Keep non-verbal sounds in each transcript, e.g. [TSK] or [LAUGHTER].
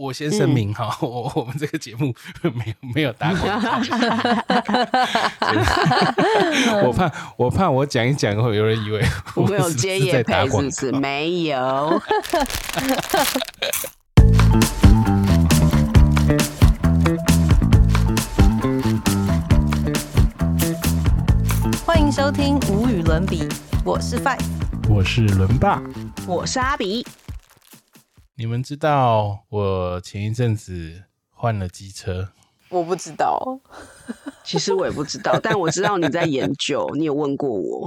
我先声明哈，[LAUGHS] 我我们这个节目 [LAUGHS] 没有没有打广告，[LAUGHS] 我怕我怕我讲一讲会有人以为我没有是接是在业配，是不是？没有。欢迎收听无与伦比，我是 Five。我是伦爸，我是阿比，你们知道我前一阵子换了机车，我不知道，其实我也不知道，但我知道你在研究，你有问过我，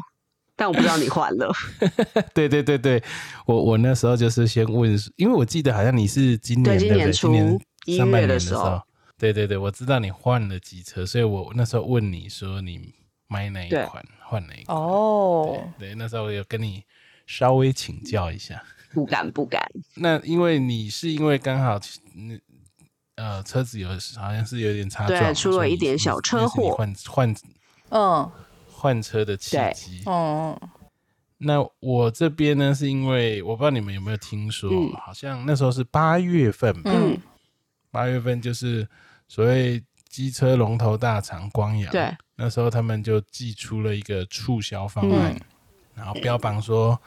但我不知道你换了。[LAUGHS] 对对对对，我我那时候就是先问，因为我记得好像你是今年对今年初今年一上半年月的时候。的时候，对对对，我知道你换了机车，所以我那时候问你说你买哪一款，换哪一款。哦，对，那时候有跟你稍微请教一下。不敢不敢，那因为你是因为刚好那呃车子有好像是有点擦撞出了一点小车祸换换嗯。换车的契机。嗯，那我这边呢，是因为我不知道你们有没有听说，嗯好像那时候是八月份吧，嗯。八月份就是所谓机车龙头大厂光阳，对，那时候他们就寄出了一个促销方案，嗯然后标榜说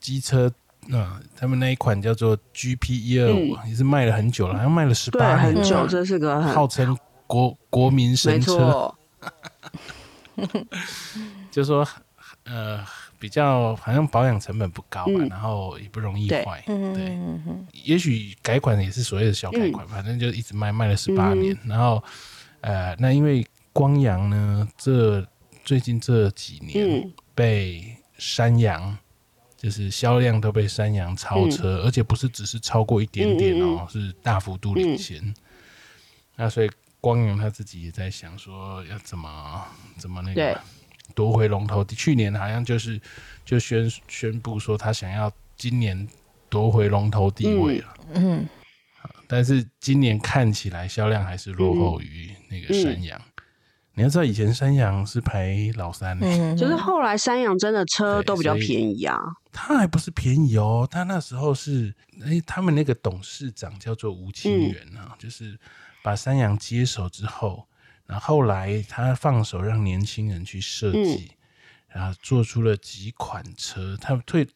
机车，嗯、他们那一款叫做 GP 一二五，也是卖了很久了，好像卖了十八年，很久，嗯这是个号称国国民神车，错，[LAUGHS] 就说呃比较好像保养成本不高吧，嗯。然后也不容易坏，嗯对。也许改款也是所谓的小改款，反正就一直卖卖了十八嗯。年。然后，呃，那因为光阳呢，这最近这几年嗯，被山羊，就是销量都被山羊超车，而且不是只是超过一点点哦，是大幅度领先。那所以光阳他自己也在想说，要怎么怎么那个夺回龙头。去年好像就是就宣宣布说，他想要今年夺回龙头地位了。嗯但是今年看起来销量还是落后于那个山羊。你要知道，以前山羊是排老三就是后来山羊真的车都比较便宜啊，他还不是便宜哦，他那时候是哎、他们那个董事长叫做吴清源啊，就是把山羊接手之后，然后后来他放手让年轻人去设计，然后做出了几款车，他们退。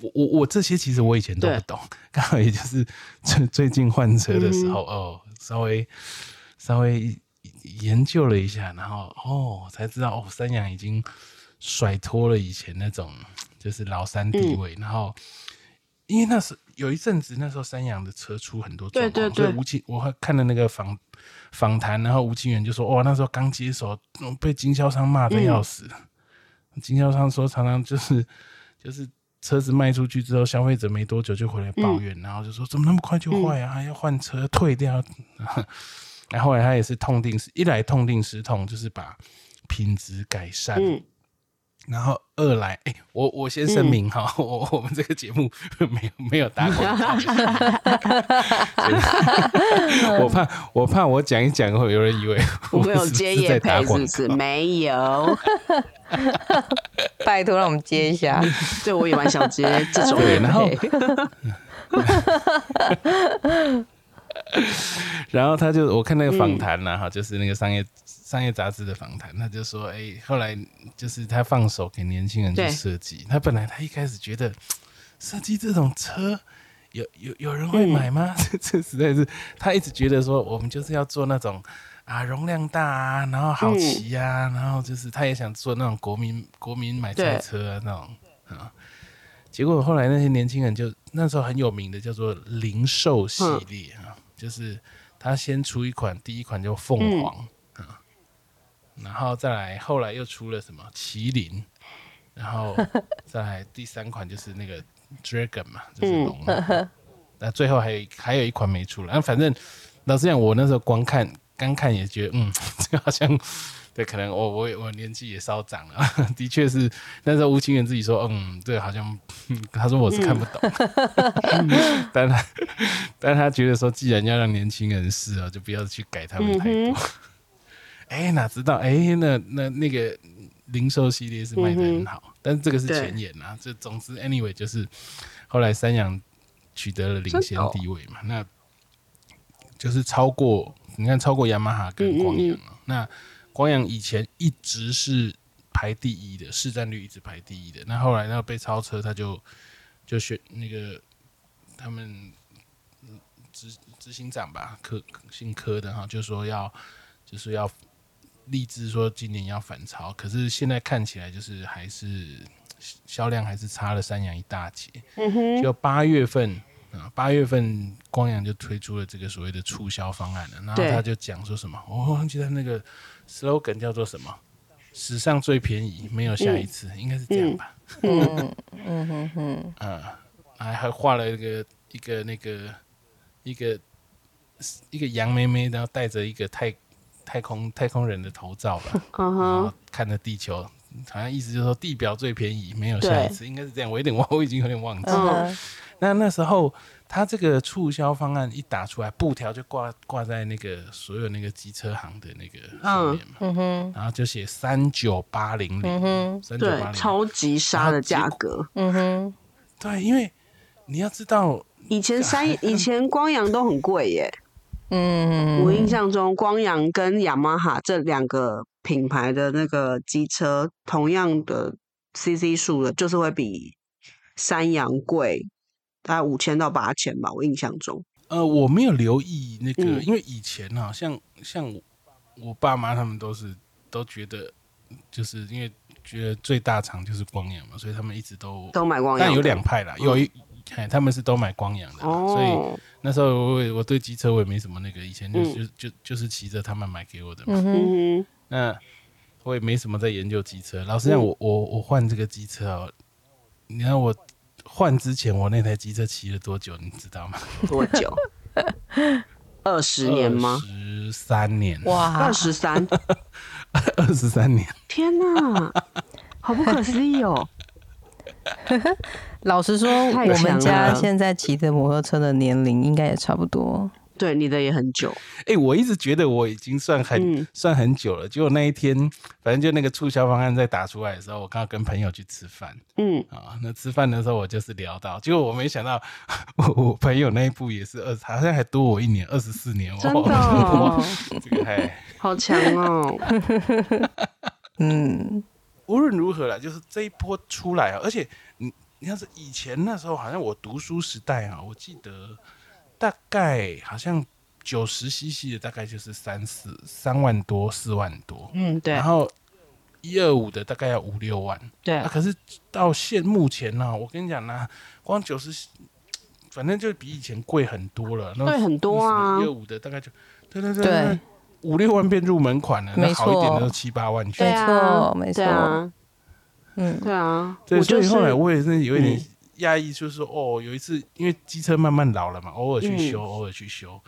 我我我这些其实我以前都不懂，刚好也就是最最近换车的时候、哦，稍微稍微研究了一下，然后哦才知道哦，三洋已经甩脱了以前那种 [TSK] 就是老三地位，然后因为那时有一阵子，那时候三洋的车出很多状况，对对对所以吴清我还看了那个访访谈，然后吴清源就说，哇，那时候刚接手，嗯被经销商骂的要死，经销商说常常就是 [LAUGHS] 就是。车子卖出去之后，消费者没多久就回来抱怨，然后就说怎么那么快就坏啊？还要换车退掉。然后后来他也是痛定思，一来痛定思痛，就是把品质改善，嗯，然后二来，哎、我我先声明哈，我我们这个节目没有没有打广告，[LAUGHS] 我怕我怕我讲一讲会有人以为我没有接业配，是不是？没有，拜托让我们接一下。[LAUGHS] 对我也蛮想接这种然后配，[LAUGHS] [LAUGHS] 然后他就我看那个访谈呐、哈、就是那个商业商业杂志的访谈，他就说，哎、后来就是他放手给年轻人去设计，他本来他一开始觉得设计这种车。有有有人会买吗？这 [LAUGHS] 这实在是他一直觉得说，我们就是要做那种啊容量大啊，然后好骑啊，然后就是他也想做那种国民国民买菜车啊那种啊。结果后来那些年轻人就那时候很有名的叫做零售系列啊，就是他先出一款，第一款叫凤凰啊，然后再来后来又出了什么麒麟，然后再来第三款就是那个 dragon 嘛，就是龙嘛。那最后还有还有一款没出来，那反正老实讲，我那时候光看刚看也觉得，嗯，[LAUGHS] 这个好像对，可能我我我年纪也稍长了，[LAUGHS] 的确是那时候吴清源自己说，嗯，对好像，嗯他说我是看不懂，[LAUGHS] 但他但他觉得说，既然要让年轻人试啊，就不要去改他们太多。哎、哪知道哎、那那那个零售系列是卖的很好，但是这个是前沿啊。这总之，anyway，就是后来三洋取得了领先地位嘛。那就是超过你看超过雅马哈跟光阳嗯了。那光阳以前一直是排第一的，市占率一直排第一的。那后来那个被超车，他就就选那个他们嗯执执行长吧，科姓科的哈，就说要就是要立志说今年要反超，可是现在看起来就是还是销量还是差了三洋一大截。嗯哼，就八月份啊，八月份光阳就推出了这个所谓的促销方案了，然后他就讲说什么，我忘记他那个 slogan 叫做什么，史上最便宜，没有下一次，应该是这样吧？嗯。嗯。哼哼，嗯，还还画了一个一个那个一个一个杨妹妹，然后戴着一个太太空太空人的头罩吧，嗯。然后，看着地球。好像意思就是说地表最便宜，没有下一次，应该是这样。我有点忘，我已经有点忘记了。嗯。那那时候他这个促销方案一打出来，布条就挂挂在那个所有那个机车行的那个上面嘛，嗯。哼。然后就写三九八零嗯零，哼，三九八零，超级杀的价格。嗯哼，对，因为你要知道，以前三 [LAUGHS] 以前光阳都很贵耶，嗯，我印象中光阳跟雅马哈这两个品牌的那个机车，同样的 CC 数的，就是会比山羊贵大概五千到八千吧，我印象中。呃，我没有留意那个，嗯因为以前啊，像像我我爸妈他们都是都觉得，就是因为觉得最大厂就是光阳嘛，所以他们一直都，都买光阳的，但有两派啦，有一。哎，他们是都买光阳的啦，所以哦，那时候我对机车我也没什么那个，以前就嗯就就就是骑着他们买给我的嘛。那我也没什么在研究机车。老实讲，嗯我我我换这个机车哦，你看我换之前我那台机车骑了多久，你知道吗？多久？[LAUGHS] 二十年吗？十三年，哇，二十三？[LAUGHS] 二十三年。天哪，好不可思议哦！[LAUGHS] 老实说，我们家现在骑的摩托车的年龄应该也差不多。对，你的也很久，[LAUGHS] 哎、我一直觉得我已经算很、嗯算很久了，结果那一天，反正就那个促销方案在打出来的时候，我刚好跟朋友去吃饭嗯，啊。那吃饭的时候，我就是聊到，结果我没想到，我我朋友那一部也是二，好像还多我一年，二十四年。真的哇哦，这个还。[LAUGHS] 好强哦！[LAUGHS] 嗯，无论如何啦，就是这一波出来啊，而且你你要是以前那时候，好像我读书时代啊，我记得大概好像九十 CC 的大概就是三四三万多四万多，嗯，对。然后一二五的大概要五六万，对。啊，可是到现目前呢、我跟你讲呢、光九十，反正就比以前贵很多了，那贵很多啊。一二五的大概就对对对对，五六万变入门款了，那好一点的都七八万去。对。没啊错。没错。啊，嗯，对啊，对，我就是所以后来我也是有一点嗯压抑，就是说，哦，有一次因为机车慢慢老了嘛，偶尔去嗯。修，偶尔去修。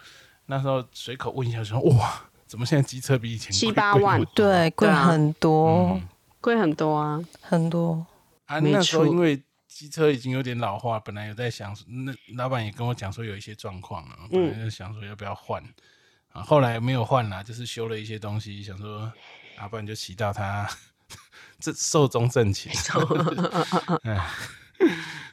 那时候随口问一下，说，哇，怎么现在机车比以前七八万。多对，贵很多。嗯。贵很多啊。很多。啊，没那时候错因为机车已经有点老化，本来有在想，那老板也跟我讲说有一些状况了，本来就想说要不要换，啊，后来没有换啦，就是修了一些东西，想说，啊，不然就骑到它 [LAUGHS] 这寿终正寝。[LAUGHS] 哎，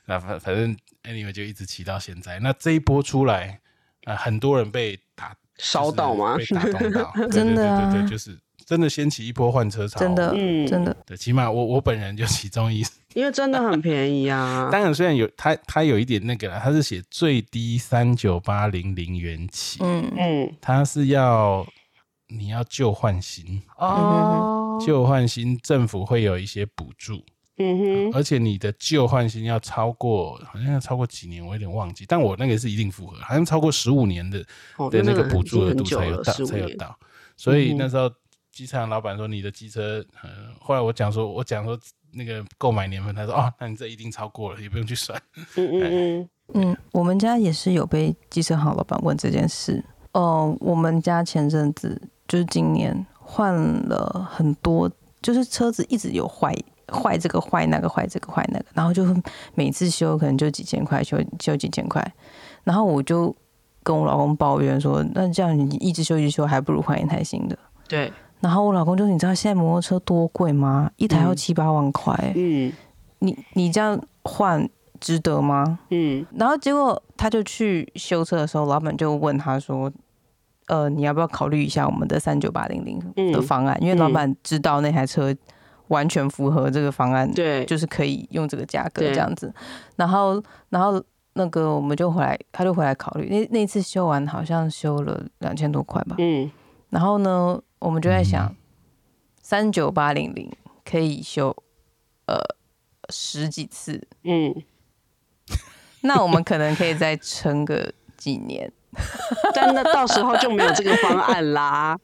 啊，反反正 anyway 就一直骑到现在。那这一波出来，啊，很多人被打烧到吗？被打动到，[LAUGHS] 真的啊对对对对，就是真的掀起一波换车潮，真的，嗯真的，对，起码我我本人就其中一 [LAUGHS] 因为真的很便宜啊。[LAUGHS] 当然，虽然有它，它有一点那个啦，它是写最低三九八零零元起，嗯嗯，它是要你要旧换新，哦，旧换新政府会有一些补助，嗯哼，而且你的旧换新要超过，好像要超过几年，我有点忘记，但我那个是一定符合，好像超过十五年的哦的那个补助额度才有到。才有到。所以那时候机场老板说你的机车，呃，后来我讲说，我讲说那个购买年份，他说哦，那你这一定超过了，也不用去算。嗯嗯嗯，嗯，我们家也是有被机车行老板问这件事。哦、我们家前阵子就是今年换了很多，就是车子一直有坏坏这个坏那个坏这个坏那个，然后就每次修可能就几千块，修修几千块，然后我就跟我老公抱怨说，那这样你一直修一直修，还不如换一台新的。对，然后我老公就你知道现在摩托车多贵吗？一台要嗯七八万块，嗯你你这样换值得吗？嗯然后结果他就去修车的时候，老板就问他说：“呃，你要不要考虑一下我们的三九八零零的嗯方案？因为老板知道那台车完全符合这个方案，对，就是可以用这个价格这样子。然后，然后那个我们就回来，他就回来考虑。那那次修完好像修了两千多块吧。嗯然后呢，我们就在想嗯，三九八零零可以修呃十几次，嗯，[LAUGHS] 那我们可能可以再撑个几年。[LAUGHS] 但那到时候就没有这个方案啦。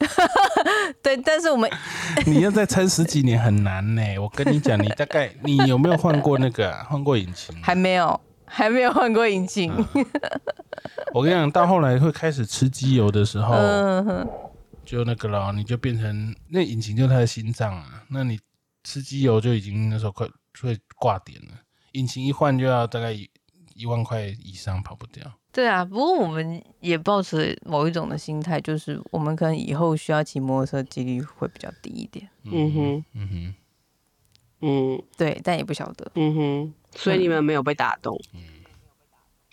[LAUGHS] 对，但是我们 [LAUGHS] 你要再撑十几年很难呢。我跟你讲，你大概 [LAUGHS] 你有没有换过那个啊换过引擎？还没有还没有换过引擎。我跟你讲，到后来会开始吃机油的时候，就那个了，你就变成那引擎就是它的心脏啊。那你吃机油就已经那时候快会挂点了，引擎一换就要大概一一万块以上，跑不掉。对啊，不过我们也抱持某一种的心态，就是我们可能以后需要骑摩托车几率会比较低一点。嗯哼，嗯哼，嗯对，但也不晓得。嗯哼，所以你们没有被打动，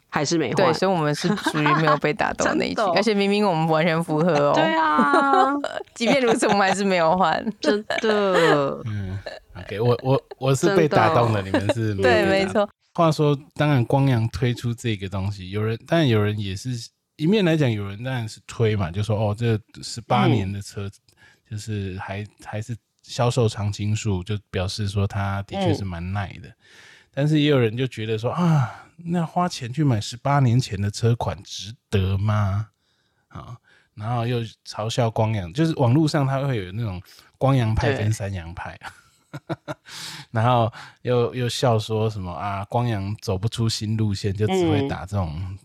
还是没对，换？所以我们是属于没有被打动的那一群，[LAUGHS] 而且明明我们完全符合哦。[LAUGHS] 对啊，[LAUGHS] 即便如此，我们还是没有换。真的，嗯，OK，我我我是被打动的，你们是没有对，被打动。没错。话说，当然光阳推出这个东西，有人当然有人也是一面来讲，有人当然是推嘛，就说哦，这十八嗯年的车子就是还还是销售常青树，就表示说它的确是蛮耐的。但是也有人就觉得说啊，那花钱去买十八年前的车款值得吗？啊，然后又嘲笑光阳，就是网络上它会有那种光阳派跟三阳派啊。[LAUGHS] 然后又又笑说什么啊，光阳走不出新路线，就只会嗯打这种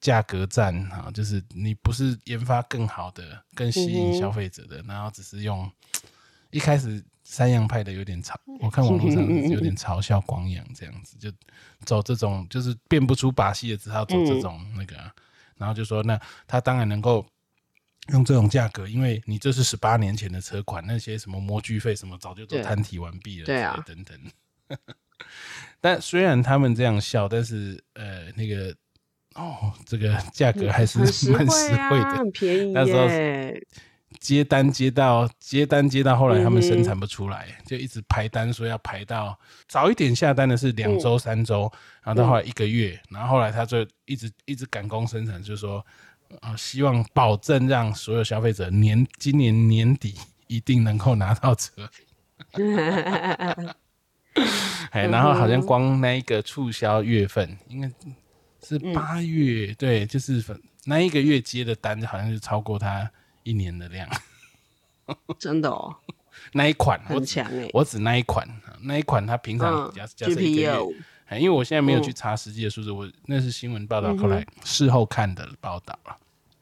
价格战啊，就是你不是研发更好的、更吸引消费者的，然后只是用一开始三洋派的有点嘲，[LAUGHS] 我看网络上有点嘲笑光阳这样子，就走这种就是变不出把戏的，只好走这种那个啊、然后就说那他当然能够。用这种价格，因为你这是十八年前的车款，那些什么模具费什么早就都对摊提完毕了，对啊等等。[LAUGHS] 但虽然他们这样笑，但是呃，那个哦，这个价格还是蛮实惠的。很便宜那时候。接单接到接单接到后来，他们生产不出来，就一直排单，说要排到早一点下单的是两周、三周，然后到后来一个月，然后后来他就一直一直赶工生产，就说啊、希望保证让所有消费者年今年年底一定能够拿到车。[LAUGHS] 哎，然后好像光那一个促销月份，应该是八月，对，就是粉那一个月接的单，好像是超过他一年的量。真的哦，[LAUGHS] 那一款很强哎。我指那一款，那一款它平常嗯假假设一个月，哎因为我现在没有去嗯查实际的数字，我那是新闻报道，后来事后看的报道了。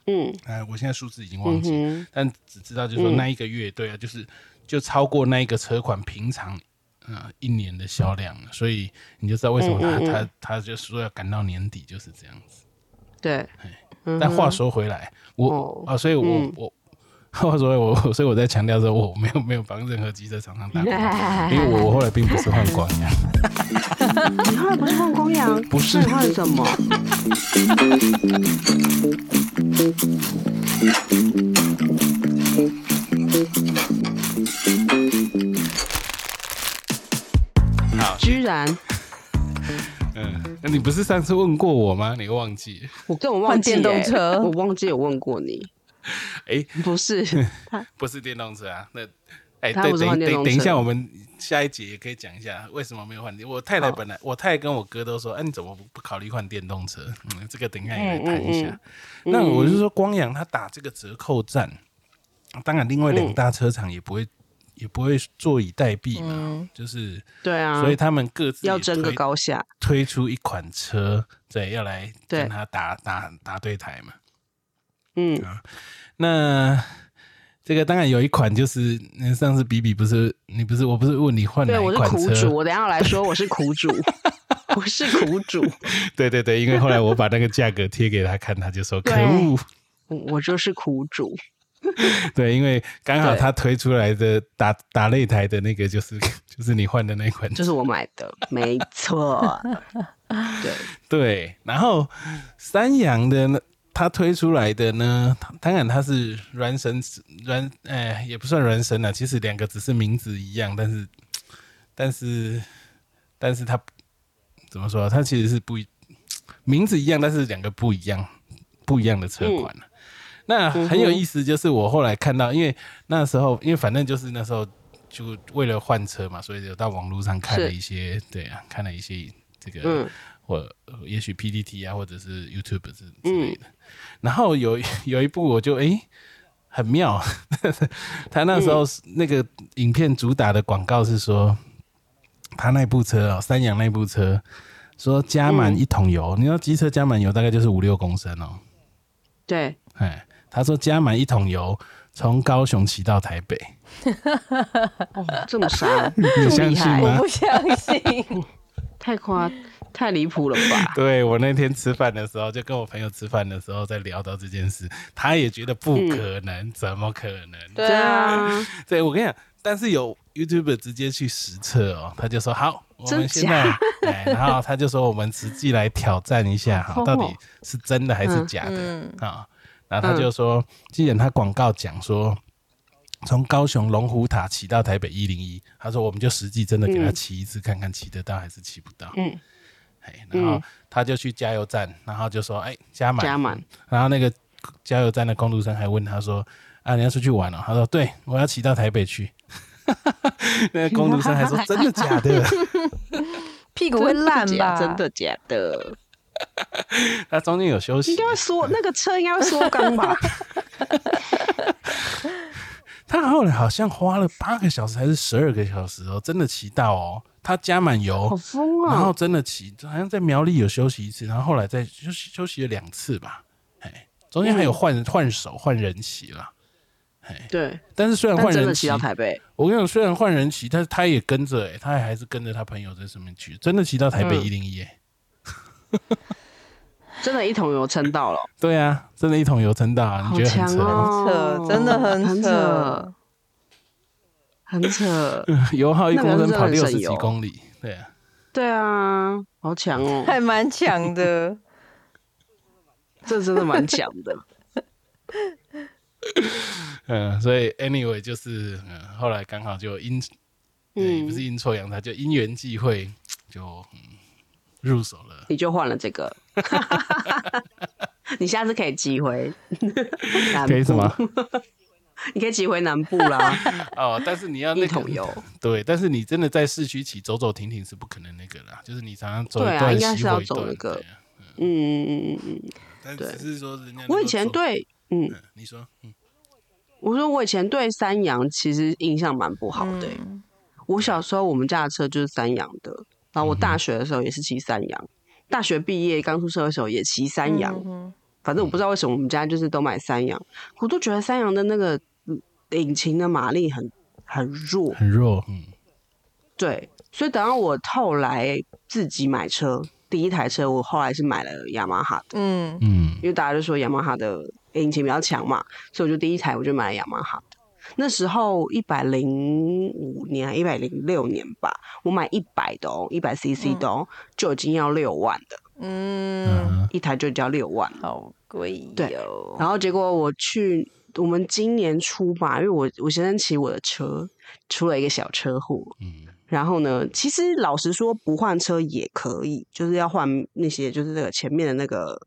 嗯。哎，我现在数字已经忘记。但只知道就是说嗯。那一个月，对啊，就是就超过那一个车款平常呃一年的销量了，所以你就知道为什么他他他就说要赶到年底就是这样子。对。嗯但话说回来，我哦。啊，所以我嗯。我 [LAUGHS] 话说回来我所以我在强调说我没有没有帮任何机车厂商打广告，因为我我后来并不是换光阳，[LAUGHS] 你后来不是换光阳，不是换什么？好，居然 [LAUGHS] 嗯，那你不是上次问过我吗？你又忘记？我根本忘记、换电动欸车我忘记有问过你。[LAUGHS] 哎，[LAUGHS] 不是，[LAUGHS] 不是电动车啊，那哎，他对，等等等一下，我们下一节也可以讲一下为什么没有换电。我太太本来，我太太跟我哥都说，哎、你怎么不不考虑换电动车？嗯，这个等一下也来谈一下。那我就说，光阳他打这个折扣战，当然另外两大车厂也不会、也不会坐以待毙嘛，嗯就是对啊，所以他们各自要争个高下。推出一款车，对，要来跟他打打打对台嘛。嗯，那这个当然有一款就是，那上次比比不是你不是我不是问你换哪对，一我是苦？主，我等下来说我是苦主，[LAUGHS] 我是苦主，[LAUGHS] 对对对，因为后来我把那个价格贴给他看，他就说可恶。我我就是苦主。[LAUGHS] 对，因为刚好他推出来的打打擂台的那个就是就是你换的那款，就是我买的，没错。对，对。然后三洋的呢，它推出来的呢，它当然他是孪生孪，哎，也不算孪生了，其实两个只是名字一样，但是但是但是他怎么说？他其实是不一名字一样，但是两个不一样不一样的车款了。那很有意思，就是我后来看到，因为那时候，因为反正就是那时候就为了换车嘛，所以有到网络上看了一些，对啊，看了一些这个，嗯或也许 PPT 啊，或者是 YouTube 之之类的。然后有 [LAUGHS] 有一部我就诶很妙，[LAUGHS] 他那时候那个影片主打的广告是说，他那部车哦，三洋那部车。说加满一桶油，你知道机车加满油大概就是五六公升哦。对，哎，他说加满一桶油，从高雄骑到台北，[LAUGHS] 哦，这么傻，你相信吗？不相信。太夸，太离谱了吧？[LAUGHS] 对我那天吃饭的时候，就跟我朋友吃饭的时候，在聊到这件事，他也觉得不可能，怎么可能？对 [LAUGHS] 对啊，[LAUGHS] 啊，对我跟你讲，但是有 YouTube 直接去实测哦，他就说好，我们真现在，哎，然后他就说我们实际来挑战一下哈，哦到底是真的还是嗯假的嗯啊？然后他就说，既然他广告讲说。从高雄龙虎塔骑到台北一零一，他说我们就实际真的给他嗯骑一次，看看骑得到还是骑不到。嗯，哎，然后嗯他就去加油站，然后就说：“哎，加满，加满。然后那个加油站的工读生还问他说：“啊，你要出去玩哦？”他说：“对，我要骑到台北去。[LAUGHS] ”那个工读生还说：“真的假的 [LAUGHS] 屁股会烂吧？真的假的？？” [LAUGHS] 他中间有休息应，该会缩，那个车应该会缩缸吧？他后来好像花了八个小时还是十二个小时哦，真的骑到哦，他加满油好疯啊然后啊！真的骑，好像在苗栗有休息一次，然后后来再休息休息了两次吧，哎，中间还有换换手换人骑了。哎，对，但是虽然但换人骑到，台北，我跟你讲，虽然换人骑，但是他也跟着，哎，他还是跟着他朋友在上面去，真的骑到台北嗯一零一，哎，真的一桶油撑到了，对啊，真的一桶油撑到了，你觉得很扯？真的很很扯。很扯。[LAUGHS] 油耗一公升跑六十几公里，对啊，对啊，好强哦，还蛮强的，这真的蛮强的。[LAUGHS] 嗯，所以 anyway 就是，嗯，后来刚好就因，嗯，不是阴错阳差，就因缘际会，就嗯入手了。你就换了这个，你下次可以寄回南部，可以什么？你可以寄回南部啦，[LAUGHS] 哦，但是你要那桶油。对，但是你真的在市区骑走走停停是不可能那个啦，就是你常常走对啊一段应该是要走那个。对啊嗯。嗯嗯嗯嗯，但对只是说人家我以前对，嗯，嗯，你说，嗯，我说我以前对三洋其实印象蛮不好的欸、嗯。我小时候我们家的车就是三洋的，然后我嗯大学的时候也是骑三洋，大学毕业刚出社会的时候也骑三羊。嗯反正我不知道为什么我们家就是都买三羊，我都觉得三羊的那个嗯引擎的马力很很弱，很弱，嗯。对，所以等到我后来自己买车，第一台车我后来是买了雅马哈的，嗯。嗯。因为大家就说雅马哈的引擎比较强嘛，所以我就第一台我就买了雅马哈。的。那时候一百零五年还一百零六年吧，我买一百的哦，一百 CC 的哦，就已经要六万的，嗯，嗯一台就要六万了。好贵对哟。然后结果我去我们今年初吧，因为我我先生骑我的车出了一个小车祸，嗯。然后呢，其实老实说不换车也可以，就是要换那些就是那个前面的那个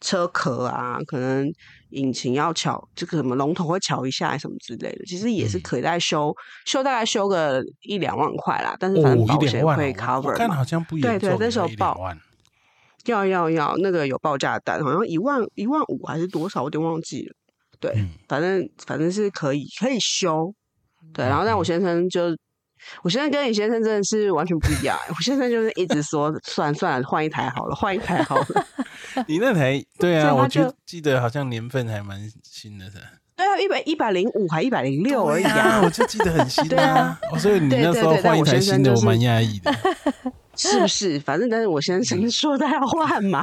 车壳啊，可能引擎要敲这个什么龙头会敲一下什么之类的，其实也是嗯。可以再修，修大概修个一两万块啦，但是哦，反正保险会 cover 嘛我看好像不。严对对重，那时候报要要要，那个有报价单，好像一万一万五还是多少，我有点忘记了。对，嗯。反正反正是可以可以修。对，然后但我先生就，我现在跟你先生真的是完全不一样欸。我现在就是一直说，算了算了，换一台好了，换一台好了。[LAUGHS] 你那台对啊，我记就记得好像年份还蛮新的。对啊，一百一百零五还一百零六而已对啊，啊，我就记得很新 [LAUGHS] 对啊。哦所以你那时候换一台新的，我蛮讶异的。[LAUGHS] 是不是？反正但是我先生说他要换嘛。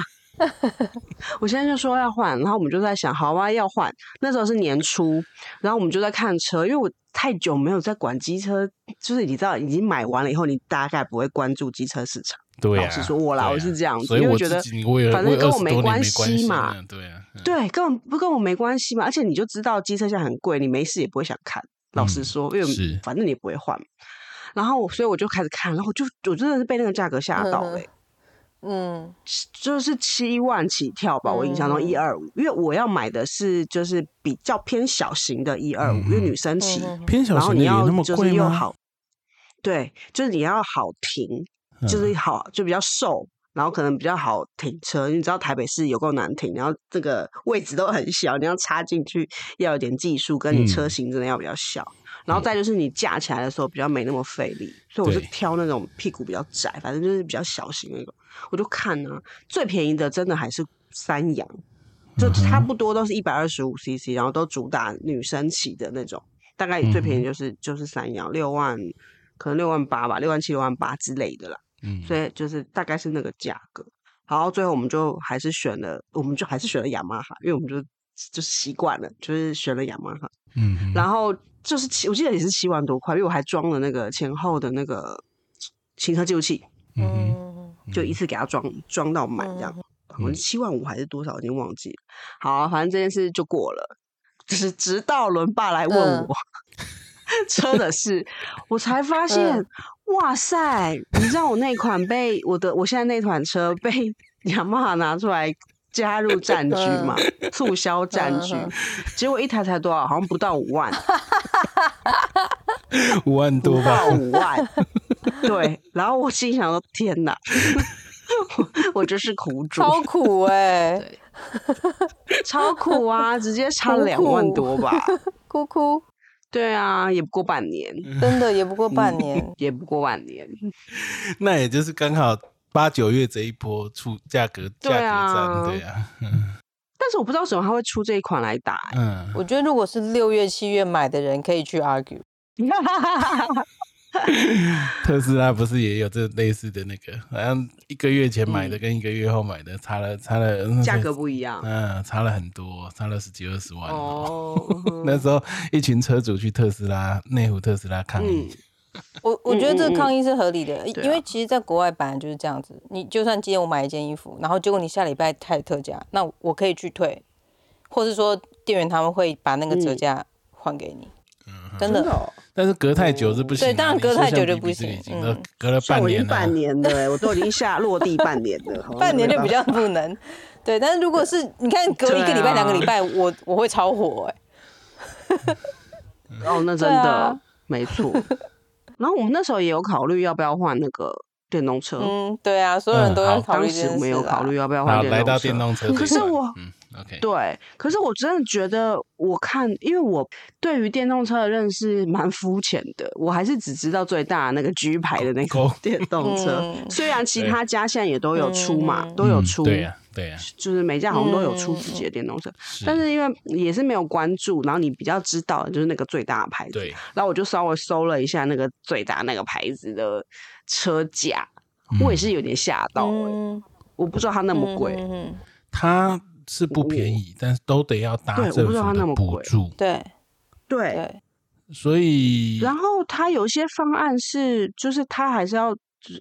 我现在就说要换，然后我们就在想，好啊，要换。那时候是年初，然后我们就在看车，因为我太久没有在管机车，就是你知道，已经买完了以后，你大概不会关注机车市场。对啊，老实说我啦啊我是这样子因为我觉得我反正我也20跟我没关系系嘛了对啊，嗯对，根本不跟我没关系嘛。而且你就知道机车现在很贵，你没事也不会想看。老实嗯说，因为反正你也不会换。然后，所以我就开始看，然后我就我真的是被那个价格吓到嗯了、欸嗯。就是七万起跳吧，我印象中嗯。一二五，因为我要买的是就是比较偏小型的一二五，因为女生骑，嗯偏小型然后你要就是？又好，对，就是你要好停，就是嗯。好就比较瘦，然后可能比较好停车。你知道台北市有够难停，然后这个位置都很小，你要插进去要有点技术，跟你车嗯。型真的要比较小。然后再就是你架起来的时候比较没那么费力，所以我是挑那种屁股比较窄，反正就是比较小型那种。我就看呢、最便宜的真的还是三洋，就差不多都是一百二十五 CC，然后都主打女生骑的那种，大概最便宜就是、就是三洋六万，可能六万八吧，六万七六万八之类的啦。嗯，所以就是大概是那个价格。然后最后我们就还是选了，我们就还是选了雅马哈，因为我们就就是习惯了，就是选了雅马哈。嗯，然后就是七，我记得也是七万多块，因为我还装了那个前后的那个行车记录器，嗯就一次给他装装到满这样。好像七万五还是多少，已经忘记了。好啊、反正这件事就过了。就是直到伦爸来问嗯我、车的事，我才发现，嗯哇塞！你知道我那款被我的我现在那款车被雅马哈拿出来加入战局嘛，促销战局结果一台才多少？好像不到五万，五万多吧到，五万。对，然后我心想说：天哪，我我真是苦主，超苦哎、超苦啊！直接 [LAUGHS] 差苦两万多吧？哭哭，对啊，也不过半年，真的也不过半年。也不过半年。那也就是刚好八九月这一波出价格价格战，对啊，[LAUGHS] 但是我不知道为什么他会出这一款来打、欸嗯，我觉得如果是六月、七月买的人，可以去 argue。[LAUGHS] [LAUGHS] 特斯拉不是也有这类似的那个，好像一个月前买的跟一个月后买的差了差了嗯价格，不一样。嗯，差了很多，差了十几二十万。哦，那时候一群车主去特斯拉内湖特斯拉抗议嗯，[LAUGHS] 我我觉得这个抗议是合理的，因为其实在国外本来就是这样子。你就算今天我买一件衣服，然后结果你下礼拜太特价，那我可以去退，或是说店员他们会把那个折嗯价还给你。真的，真的哦，但是隔太久是不行啊。对当然隔太久就不行已经都嗯隔了半像我已经年了。半年的欸，我都已经下落地半年了，[LAUGHS] 半年就比较不能。对，但是如果是你看隔一个礼拜、两个礼拜，我我会超火哎、哦，那 [LAUGHS] 真的啊没错。然后我们那时候也有考虑要不要换那个电动车，嗯，对啊，所有人都在考虑当时我们有考虑要不要换好，电动车。来到电动车这一块，可是我嗯，OK，对，可是我真的觉得，我看，因为我对于电动车的认识蛮肤浅的，我还是只知道最大的那个 G 牌的那个狗电动车。嗯虽然其他家现在也都有出嘛，嗯都有出，嗯对呀，对啊，就是每家好像都有出嗯自己的电动车，是但是因为也是没有关注，然后你比较知道的就是那个最大的牌子，对，然后我就稍微搜了一下那个最大那个牌子的车价，嗯。我也是有点吓到、欸，嗯，我不知道它那么贵。嗯它是不便宜，但是都得要搭对我政不知道它府的那么贵。补助，对。对，对，所以然后它有一些方案是，就是它还是要，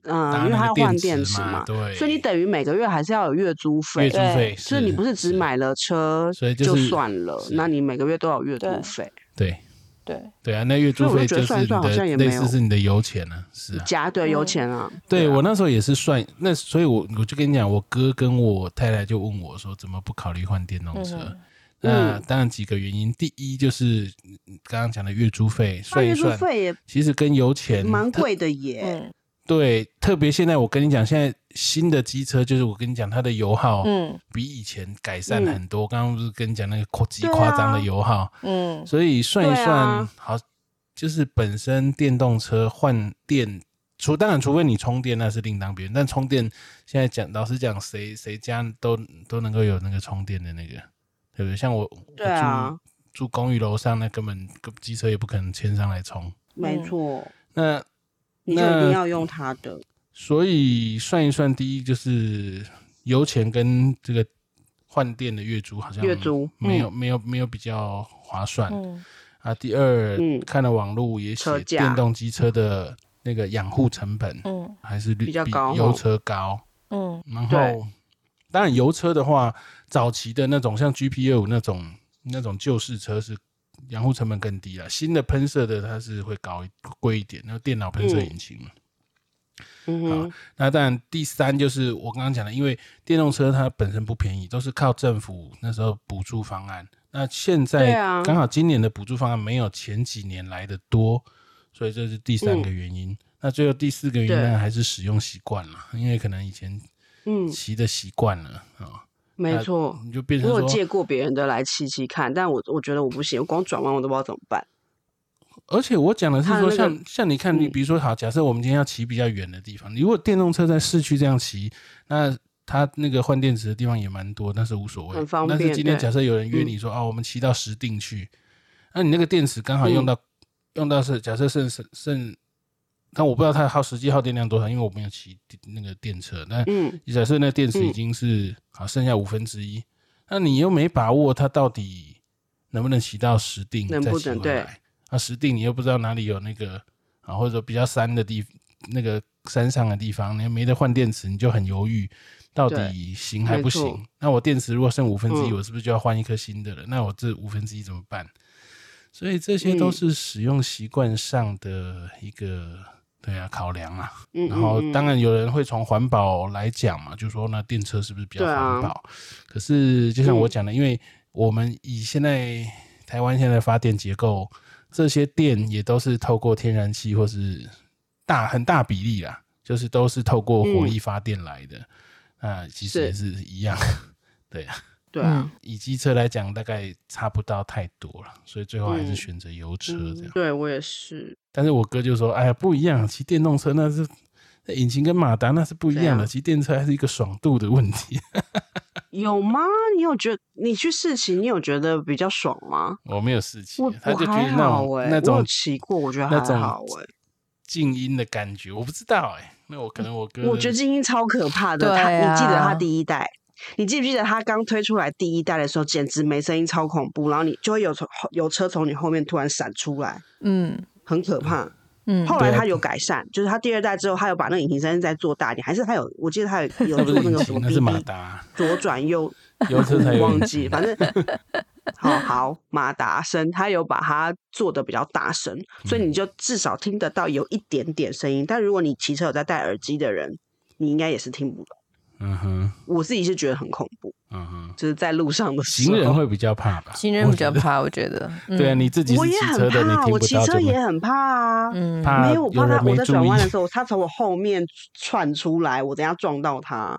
嗯、搭因为它要换电电池嘛，对，所以你等于每个月还是要有月租费月。租对费，所以你不是只买了车所以就就是算了，那你每个月都要有月租费，对对，对啊，那月租费就是你就觉得算一算好像也没有的类似是你的油钱呢，是啊，加对油嗯钱啊。对啊我那时候也是算那，所以我我就跟你讲，我哥跟我太太就问我说，怎么不考虑换电动车？嗯那嗯当然几个原因，第一就是嗯刚刚讲的月租费，算月租算月租，费也其实跟油钱蛮贵的耶。嗯对，特别现在我跟你讲，现在新的机车就是我跟你讲，它的油耗嗯。比以前改善很多。刚刚不是跟你讲那个夸极夸张的油耗，嗯。所以算一算，啊。好，就是本身电动车换电，除当然除非你充电那是另当别论，但充电现在讲老实讲，谁谁家都都能够有那个充电的那个，对不对？像我对啊。我住住公寓楼上，那根本机车也不可能牵上来充。没错，那你就一定要用它的。所以算一算，第一就是油钱跟这个换电的月租好像月租没有、没有没有比较划算、嗯啊。第二，嗯看了网络也写电动机车的那个养护成本嗯还是比较高油哦车高。嗯然后，当然油车的话，早期的那种像 GP 二五那种那种旧式车是养护成本更低了，新的喷射的它是会高贵一点，那电脑喷射引擎嘛。嗯。哼，那当然，第三就是我刚刚讲的，因为电动车它本身不便宜，都是靠政府那时候补助方案。那现在啊。刚好今年的补助方案没有前几年来的多，所以这是第三个原因。那最后第四个原因对。呢，还是使用习惯了，因为可能以前嗯，骑的习惯了啊，没错。你就变成，我有借过别人的来骑骑看，但我我觉得我不行，我光转弯我都不知道怎么办。而且我讲的是说那个像，像你看，你嗯比如说好，假设我们今天要骑比较远的地方，你如果电动车在市区这样骑，那它那个换电池的地方也蛮多，那是无所谓。很方便但是今天假设有人约嗯你说，啊，我们骑到石定去，那你那个电池刚好用到、用到是假设剩剩剩，但我不知道它耗实际耗电量多少，因为我没有骑那个电车。但嗯，假设那电池已嗯经是好剩下五分之一，那你又没把握它到底能不能骑到十定能再骑回来。啊，十定你又不知道哪里有那个啊，或者说比较山的地那个山上的地方，你又没得换电池，你就很犹豫，到底行还不行？那我电池如果剩五分之一，嗯我是不是就要换一颗新的了？那我这五分之一怎么办？所以这些都嗯是使用习惯上的一个对啊考量啊。嗯然后当然有人会从环保来讲嘛，就说那电车是不是比较环保？可是就像我嗯讲的，因为我们以现在台湾现在的发电结构，这些电也都是透过天然气或是大很大比例啦，就是都是透过火力发电来的。那，其实也是一样，[LAUGHS] 对啊。对啊，以机车来讲，大概差不到太多了，所以最后还是嗯选择油车这样。嗯对我也是。但是我哥就说：“哎呀，不一样，骑电动车那是那引擎跟马达那是不一样的，骑电车还是一个爽度的问题。[LAUGHS] 有吗？你有觉你去试骑，你有觉得比较爽吗？”我没有试骑，他就觉得那种那种骑过，我觉得还那种好哎、静音的感觉，我不知道哎、那我可能我哥，我觉得静音超可怕的。对他，你记得啊他第一代？你记不记得他刚推出来第一代的时候，简直没声音，超恐怖。然后你就会有从有车从你后面突然闪出来，嗯很可怕。嗯，后来他有改善，就是他第二代之后，他有把那个引擎声音再做大一点，还是他有？我记得他有 [LAUGHS] 有做那个什么是马 BB 达，左转右 [LAUGHS] 有车才有 [LAUGHS] 忘引记，反正好好马达声，他有把它做的比较大声，所以嗯你就至少听得到有一点点声音。但如果你骑车有在戴耳机的人，你应该也是听不到。嗯哼，我自己是觉得很恐怖，嗯哼，就是在路上的时候。行人会比较怕吧？行人。比较怕，我觉得。嗯对啊，你自己我也很是骑车的，你怕，我骑车？也很怕啊。嗯没有，我怕人他我在转弯的时候，他从我后面窜出来，我等下撞到他，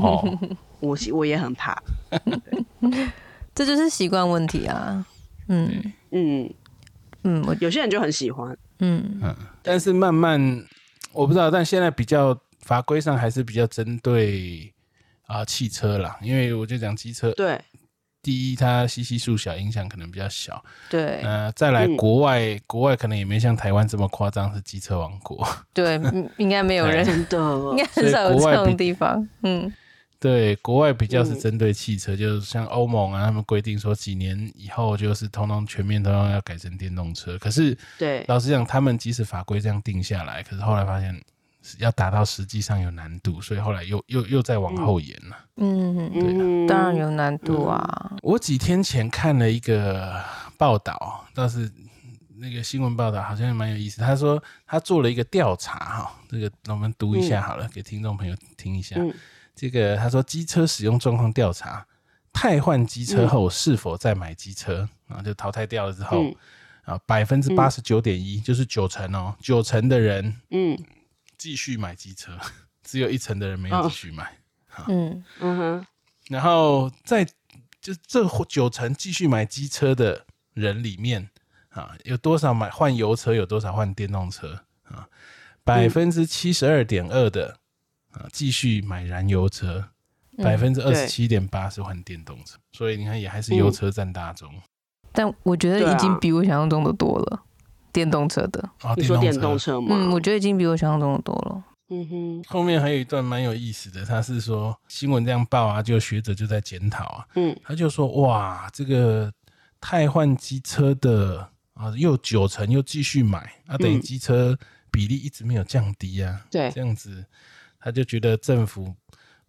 哦，[LAUGHS] 我我也很怕。[LAUGHS] 这就是习惯问题啊。嗯嗯，嗯，我有些人就很喜欢。嗯嗯，但是慢慢我不知道，但现在比较法规上还是比较针对啊、汽车啦，因为我就讲机车，对。第一它稀稀疏小，影响可能比较小，对。呃，再来嗯。国外，国外可能也没像台湾这么夸张是机车王国，[LAUGHS] 对，嗯应该没有人，真的。[LAUGHS] 应该很少有这种地方。嗯对，国外比较是嗯。针对汽车，就是像欧盟啊，他们规定说几年以后就是通通全面通通要改成电动车。可是对，老实讲，他们即使法规这样定下来，可是后来发现是要达到实际上有难度，所以后来又又又再往后延了。嗯，嗯，当然有难度啊。我几天前看了一个报道，倒是那个新闻报道好像蛮有意思。他说他做了一个调查，哈，这个我们读一下好了，给听众朋友听一下。嗯这个他说机车使用状况调查，汰换机车后是否再买机车啊？就淘汰掉了之后嗯啊，百分之八十九点一，就是九成哦，九成的人嗯继续买机车，[LAUGHS] 只有一成的人没有继续买。嗯嗯。哼，然后在就这九成继续买机车的人里面啊，有多少买换油车，有多少换电动车啊？百分之七十二点二的啊继续买燃油车，百分之二十七点八是换电动车，所以你看也还是油车占大宗。但我觉得已经比我想象中的多了，电动车的。啊，你说电动车。车吗？嗯，我觉得已经比我想象中的多了。嗯哼，后面还有一段蛮有意思的，他是说新闻这样报啊，就学者就在检讨啊，嗯。他就说哇，这个汰换机车的啊，又九成又继续买，啊，等于嗯。机车比例一直没有降低啊。对。这样子他就觉得政府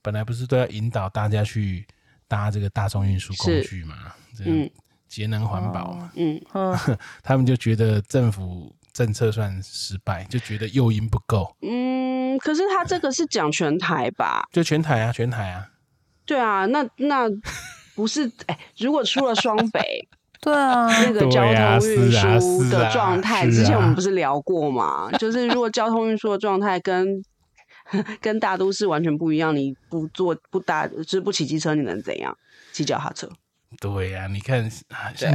本来不是都要引导大家去搭这个大众运输工具嘛，这样。嗯节能环保嘛，嗯，嗯，[LAUGHS] 他们就觉得政府政策算失败，就觉得诱因不够，嗯，可是他这个是讲全台吧？就全台啊，全台啊，对啊，那那不是哎、如果出了双北 [LAUGHS] 对啊，那个交通运输的状态，之前我啊们不是聊过嘛？就是如果交通运输的状态跟 [LAUGHS] 跟大都市完全不一样，你不坐不搭就是不骑机车，你能怎样？骑脚踏车？对呀、你看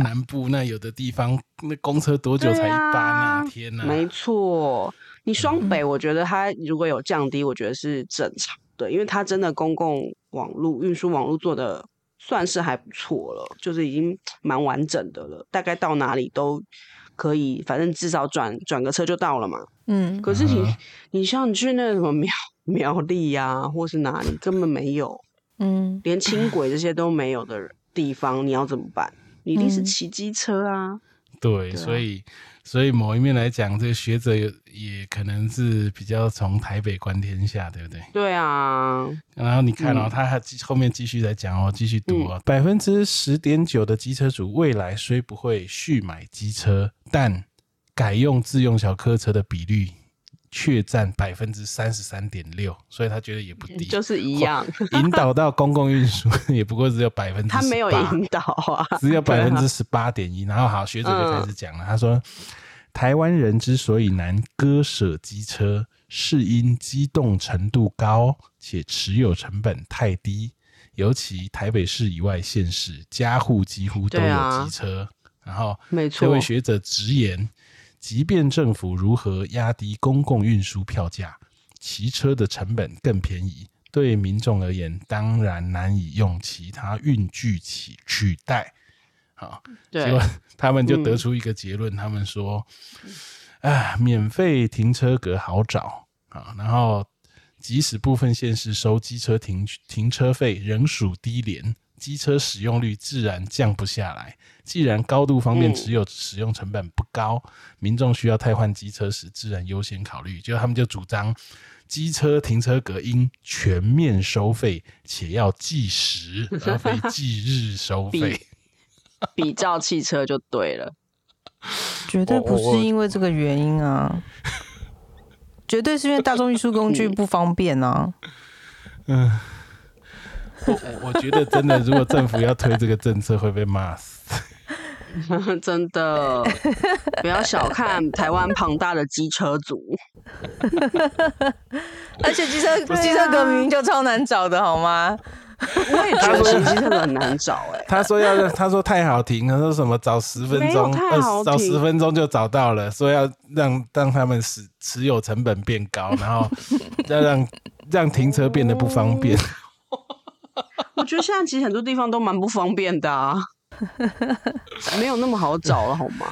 南部那有的地方，那公车多久才一班啊？啊天哪！没错，你双北，我觉得它如果有降低，我觉得是正常的，因为它真的公共网络运输网络做的算是还不错了，就是已经蛮完整的了，大概到哪里都可以，反正至少转转个车就到了嘛。嗯，可是你、嗯你像你去那个什么苗苗栗呀、或是哪里，根本没有，嗯，连轻轨这些都没有的地方，你要怎么办？你一定是嗯骑机车啊。对，所以所以某一面来讲，这个学者也也可能是比较从台北观天下，对不对？对啊，然后你看哦，嗯他还后面继续在讲哦，继续读哦，百分之十点九的机车主未来虽不会续买机车，但改用自用小客车的比率却占百分之三十三点六，所以他觉得也不低。就是一样，[LAUGHS] 引导到公共运输 [LAUGHS] 也不过只有百分之，他没有引导啊，[LAUGHS] 只有百分之十八点一。然后好，学者就开始讲嗯了，他说，台湾人之所以难割舍机车，是因机动程度高且持有成本太低，尤其台北市以外县市，家户几乎都有机车。然后没错这位，学者直言，即便政府如何压低公共运输票价，骑车的成本更便宜，对民众而言，当然难以用其他运具取取代。好，结果，他们就得嗯出一个结论，他们说，啊，免费停车格好找啊，然后即使部分县市收机车停停车费仍属低廉，机车使用率自然降不下来。既然高度方便，嗯只有使用成本不高，民众需要汰换机车时，自然优先考虑。就他们就主张，机车停车格应全面收费，且要计时，而非计日收费。[LAUGHS] 比照汽车就对了。绝对不是因为这个原因啊，[LAUGHS] 绝对是因为大众运输工具不方便啊。我我 [LAUGHS] 我觉得真的，如果政府要推这个政策，会被骂死。[LAUGHS] 真的，不要小看台湾庞大的机车族。[LAUGHS] 而且机车机车革明就超难找的好吗？我也觉得骑机车的很难找哎、他说要让，他说太好停，他说什么找十分钟，太好二找十分钟就找到了，说要让让他们持持有成本变高，然后要让让停车变得不方便。我觉得现在其实很多地方都蛮不方便的啊，没有那么好找了好吗？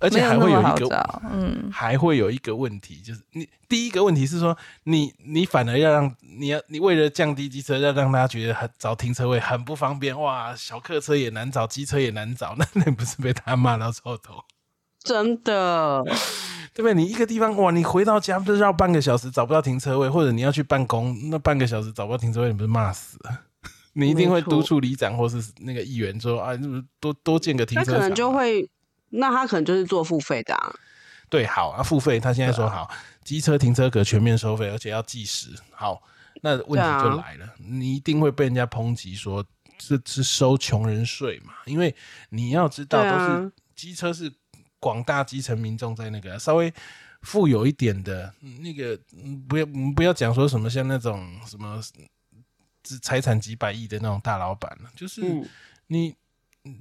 而且还会有一个嗯，还会有一个问题，就是你第一个问题是说，你你反而要让你要你为了降低机车，要让大家觉得很找停车位很不方便，哇，小客车也难找，机车也难找，[LAUGHS] 那那不是被他骂到臭头？真的，[LAUGHS] 对不对？你一个地方哇，你回到家不是绕半个小时找不到停车位，或者你要去办公，那半个小时找不到停车位，你不是骂死了？你一定会督促里长或是那个议员说啊，多多建个停车场？那可能就会，那他可能就是做付费的啊。对，好啊，付费。他现在说好，机车停车格全面收费，而且要计时。好，那问题就来了，你一定会被人家抨击说这是收穷人税嘛？因为你要知道，都是机车是广大基层民众在那个稍微富有一点的嗯那个，嗯不要嗯不要讲说什么像那种什么资财产几百亿的那种大老板了，就是嗯，你嗯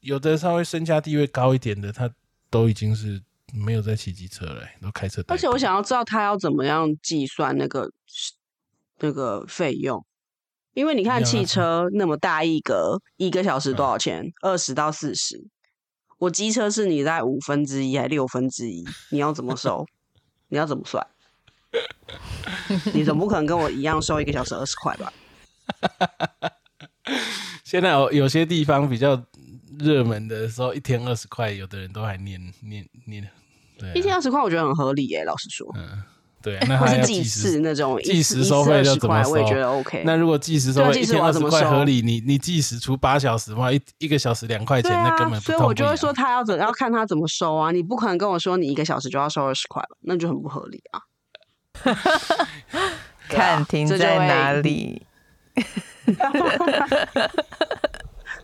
有的稍微身家地位高一点的，他都已经是没有在骑机车了、都开车。而且我想要知道他要怎么样计算那个那个费用，因为你看汽车那么大一格，一个小时多少钱？二十到四十。我机车是你在五分之一还六分之一，你要怎么收？你要怎么算？[LAUGHS] 你总不可能跟我一样收一个小时二十块吧？[LAUGHS] 现在有有些地方比较热门的时候，一天二十块，有的人都还念念念对啊、一天二十块，我觉得很合理耶。老实说，嗯，对啊，那还或是计时时那种计一时收费二十块，要怎么收？我也觉得 OK。那如果计时收费一天二十块合理，你你计时除八小时嘛，一一个小时两块钱，对那根本不，所以我就会说他要怎要看他怎么收啊，你不可能跟我说你一个小时就要收二十块吧，那就很不合理啊。[LAUGHS] 看停在哪里。[LAUGHS]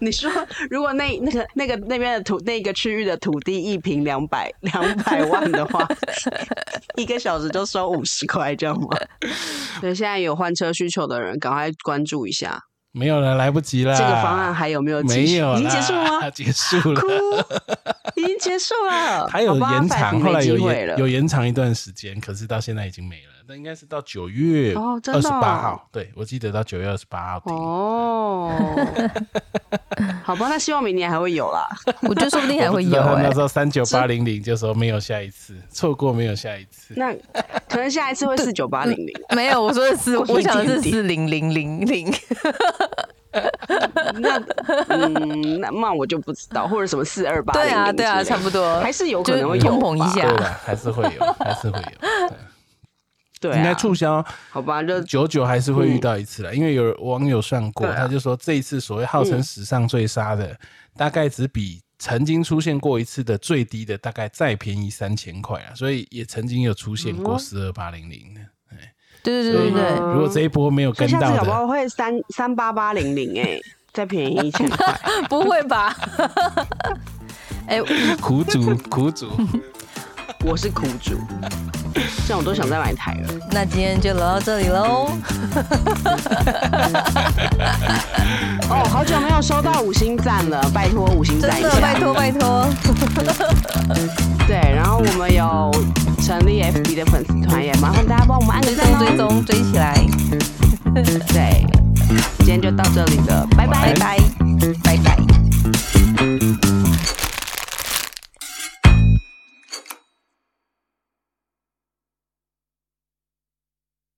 你说，如果那那个那个那边的土那个区域的土地一平两百两百万的话，[LAUGHS] 一个小时就收五十块，这样吗？所以，现在有换车需求的人，赶快关注一下没有了，来不及了。这个方案还有没有？没有，已经结束了吗？结束了哭，已经结束了。[LAUGHS] 还有延长，后来有延有延长一段时间，可是到现在已经没了。那应该是到九月二十哦真的哦八号，对我记得到九月二十八号停。哦，[LAUGHS] 好吧，那希望明年还会有啦。我觉得说不定还会有那时候三九八零零就说没有下一次，错过没有下一次。那可能下一次会四九八零零。没有，我说的是，[LAUGHS] 我想的是四零零零零。那嗯，那那我就不知道，或者什么四二八对啊，对啊，差不多，还是有可能会有通膨一下还是会有，还是会有。对对啊，应该促销好吧，就久久还是会遇到一次了，因为有网友算过，啊。他就说这一次所谓号称史上最杀的，大概只比曾经出现过一次的最低的大概再便宜三千块啊，所以也曾经有出现过嗯四二八零零的。对对对对对，嗯如果这一波没有跟到下次搞不好，会三三八八零零哎，再便宜一千块。[LAUGHS] 不会吧？[LAUGHS] 哎、苦主苦主，[LAUGHS] 我是苦主，这样我都想再买一台了。那今天就聊到这里喽。哦，好久没有收到五星赞了，拜托五星真赞一下。的，拜托拜托。对，然后我们有成立 FB 的粉丝团，也麻烦大家帮我们按个追赞踪追哦。踪追起来，对，今天就到这里了，拜拜拜拜拜拜。